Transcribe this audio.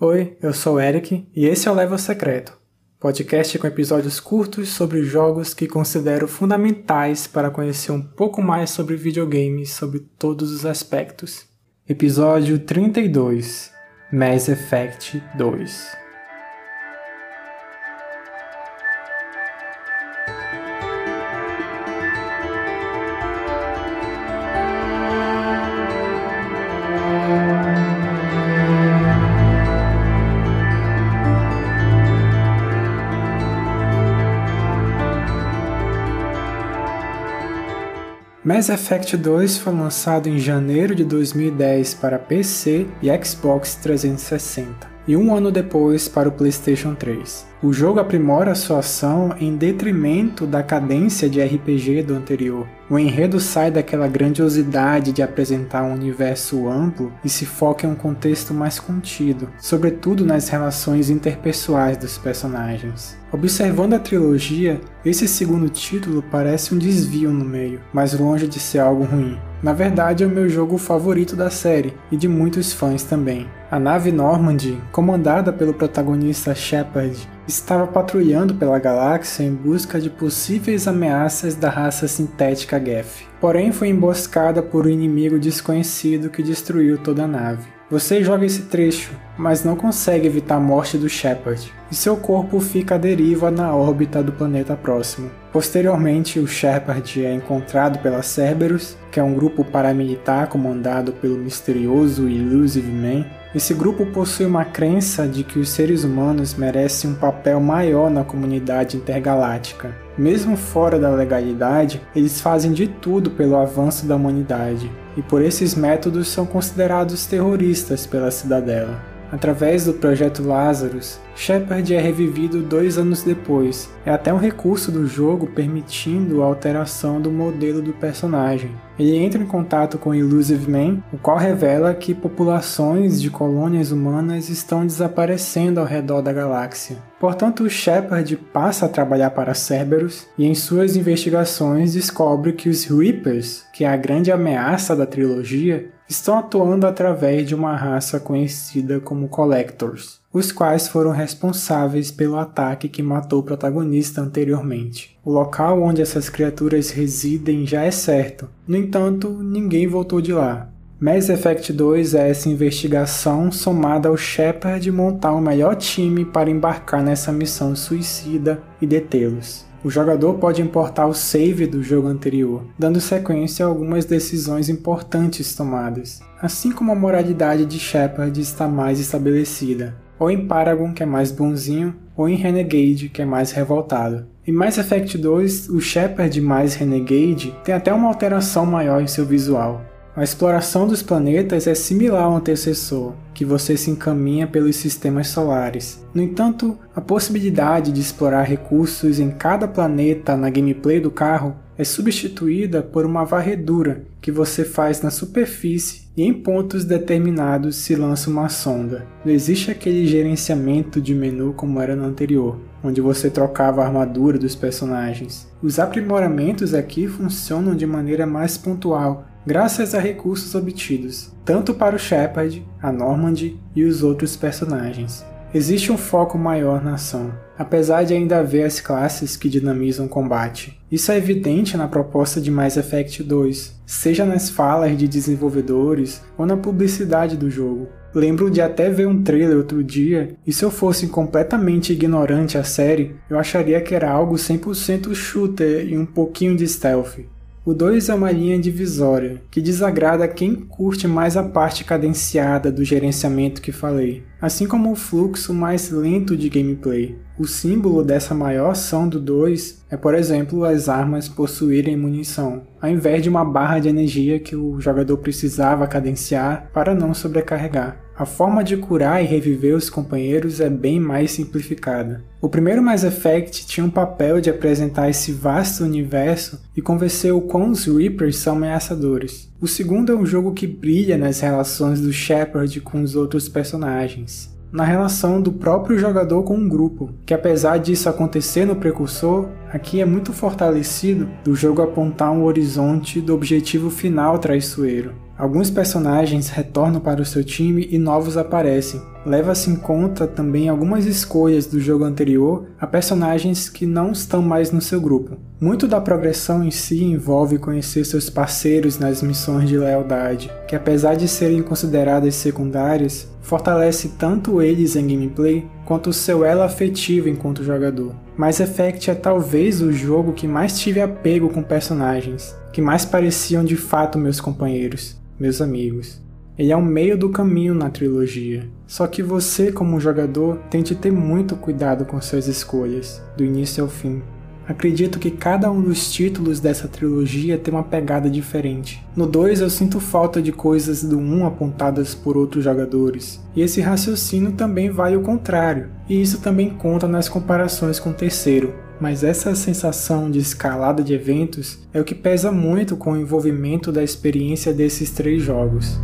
Oi, eu sou o Eric e esse é o Level Secreto, podcast com episódios curtos sobre jogos que considero fundamentais para conhecer um pouco mais sobre videogames sobre todos os aspectos. Episódio 32 Mass Effect 2 Mass Effect 2 foi lançado em janeiro de 2010 para PC e Xbox 360, e um ano depois para o PlayStation 3. O jogo aprimora sua ação em detrimento da cadência de RPG do anterior. O enredo sai daquela grandiosidade de apresentar um universo amplo e se foca em um contexto mais contido, sobretudo nas relações interpessoais dos personagens. Observando a trilogia, esse segundo título parece um desvio no meio, mas longe de ser algo ruim. Na verdade, é o meu jogo favorito da série e de muitos fãs também. A nave Normandy, comandada pelo protagonista Shepard, estava patrulhando pela galáxia em busca de possíveis ameaças da raça sintética Geth. Porém, foi emboscada por um inimigo desconhecido que destruiu toda a nave. Você joga esse trecho, mas não consegue evitar a morte do Shepard, e seu corpo fica à deriva na órbita do planeta próximo. Posteriormente, o Shepard é encontrado pela Cerberus, que é um grupo paramilitar comandado pelo misterioso Illusive Man, esse grupo possui uma crença de que os seres humanos merecem um papel maior na comunidade intergaláctica. Mesmo fora da legalidade, eles fazem de tudo pelo avanço da humanidade, e por esses métodos são considerados terroristas pela cidadela. Através do projeto Lazarus, Shepard é revivido dois anos depois. É até um recurso do jogo permitindo a alteração do modelo do personagem. Ele entra em contato com Illusive Man, o qual revela que populações de colônias humanas estão desaparecendo ao redor da galáxia. Portanto, Shepard passa a trabalhar para Cerberus e em suas investigações descobre que os Reapers, que é a grande ameaça da trilogia, estão atuando através de uma raça conhecida como Collectors, os quais foram responsáveis pelo ataque que matou o protagonista anteriormente. O local onde essas criaturas residem já é certo, no entanto, ninguém voltou de lá. Mass Effect 2 é essa investigação somada ao Shepard montar o melhor time para embarcar nessa missão suicida e detê-los. O jogador pode importar o save do jogo anterior, dando sequência a algumas decisões importantes tomadas, assim como a moralidade de Shepard está mais estabelecida, ou em Paragon, que é mais bonzinho, ou em Renegade, que é mais revoltado. Em Mass Effect 2, o Shepard mais Renegade tem até uma alteração maior em seu visual, a exploração dos planetas é similar ao antecessor, que você se encaminha pelos sistemas solares. No entanto, a possibilidade de explorar recursos em cada planeta na gameplay do carro é substituída por uma varredura que você faz na superfície e em pontos determinados se lança uma sonda. Não existe aquele gerenciamento de menu como era no anterior, onde você trocava a armadura dos personagens. Os aprimoramentos aqui funcionam de maneira mais pontual graças a recursos obtidos, tanto para o Shepard, a Normandy e os outros personagens. Existe um foco maior na ação, apesar de ainda haver as classes que dinamizam o combate. Isso é evidente na proposta de Mass Effect 2, seja nas falas de desenvolvedores ou na publicidade do jogo. Lembro de até ver um trailer outro dia, e se eu fosse completamente ignorante à série, eu acharia que era algo 100% shooter e um pouquinho de stealth. O 2 é uma linha divisória, que desagrada quem curte mais a parte cadenciada do gerenciamento que falei, assim como o fluxo mais lento de gameplay. O símbolo dessa maior ação do 2 é, por exemplo, as armas possuírem munição, ao invés de uma barra de energia que o jogador precisava cadenciar para não sobrecarregar. A forma de curar e reviver os companheiros é bem mais simplificada. O primeiro Mass Effect tinha um papel de apresentar esse vasto universo e convencer o quão os Reapers são ameaçadores. O segundo é um jogo que brilha nas relações do Shepard com os outros personagens na relação do próprio jogador com o grupo, que apesar disso acontecer no precursor, aqui é muito fortalecido do jogo apontar um horizonte do objetivo final traiçoeiro. Alguns personagens retornam para o seu time e novos aparecem. Leva-se em conta também algumas escolhas do jogo anterior a personagens que não estão mais no seu grupo. Muito da progressão em si envolve conhecer seus parceiros nas missões de lealdade, que apesar de serem consideradas secundárias, fortalece tanto eles em gameplay quanto o seu elo afetivo enquanto jogador. Mass Effect é talvez o jogo que mais tive apego com personagens, que mais pareciam de fato meus companheiros meus amigos. Ele é o meio do caminho na trilogia. Só que você, como jogador, tem de ter muito cuidado com suas escolhas, do início ao fim. Acredito que cada um dos títulos dessa trilogia tem uma pegada diferente. No 2 eu sinto falta de coisas do 1 um apontadas por outros jogadores, e esse raciocínio também vale o contrário, e isso também conta nas comparações com o terceiro, mas essa sensação de escalada de eventos é o que pesa muito com o envolvimento da experiência desses três jogos.